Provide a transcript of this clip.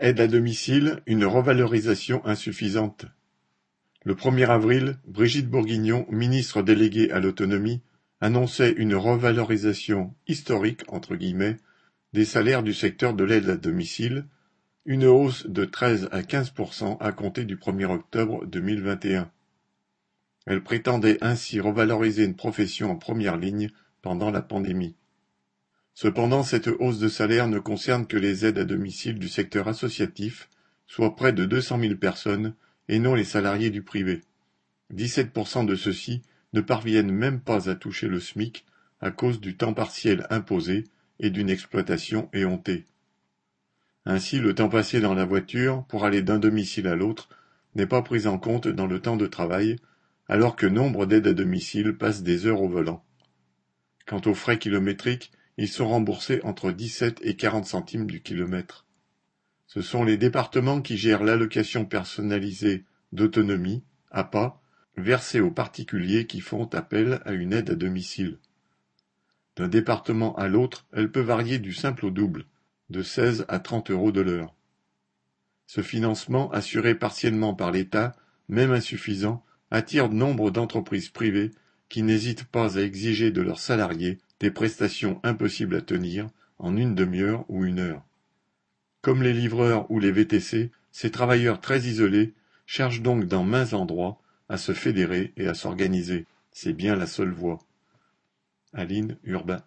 Aide à domicile, une revalorisation insuffisante. Le premier avril, Brigitte Bourguignon, ministre déléguée à l'autonomie, annonçait une revalorisation historique entre guillemets des salaires du secteur de l'aide à domicile, une hausse de 13 à 15% à compter du 1er octobre 2021. Elle prétendait ainsi revaloriser une profession en première ligne pendant la pandémie. Cependant, cette hausse de salaire ne concerne que les aides à domicile du secteur associatif, soit près de 200 000 personnes, et non les salariés du privé. 17% de ceux-ci ne parviennent même pas à toucher le SMIC à cause du temps partiel imposé et d'une exploitation éhontée. Ainsi, le temps passé dans la voiture pour aller d'un domicile à l'autre n'est pas pris en compte dans le temps de travail, alors que nombre d'aides à domicile passent des heures au volant. Quant aux frais kilométriques, ils sont remboursés entre 17 et 40 centimes du kilomètre. Ce sont les départements qui gèrent l'allocation personnalisée d'autonomie, APA, versée aux particuliers qui font appel à une aide à domicile. D'un département à l'autre, elle peut varier du simple au double, de 16 à 30 euros de l'heure. Ce financement, assuré partiellement par l'État, même insuffisant, attire nombre d'entreprises privées qui n'hésitent pas à exiger de leurs salariés des prestations impossibles à tenir en une demi-heure ou une heure. Comme les livreurs ou les VTC, ces travailleurs très isolés cherchent donc dans maints endroits à se fédérer et à s'organiser. C'est bien la seule voie. Aline Urbain